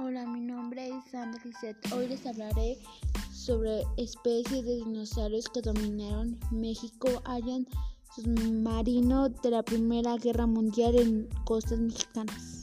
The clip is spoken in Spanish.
Hola, mi nombre es Sandra Lisette. Hoy les hablaré sobre especies de dinosaurios que dominaron México hayan submarino de la Primera Guerra Mundial en costas mexicanas.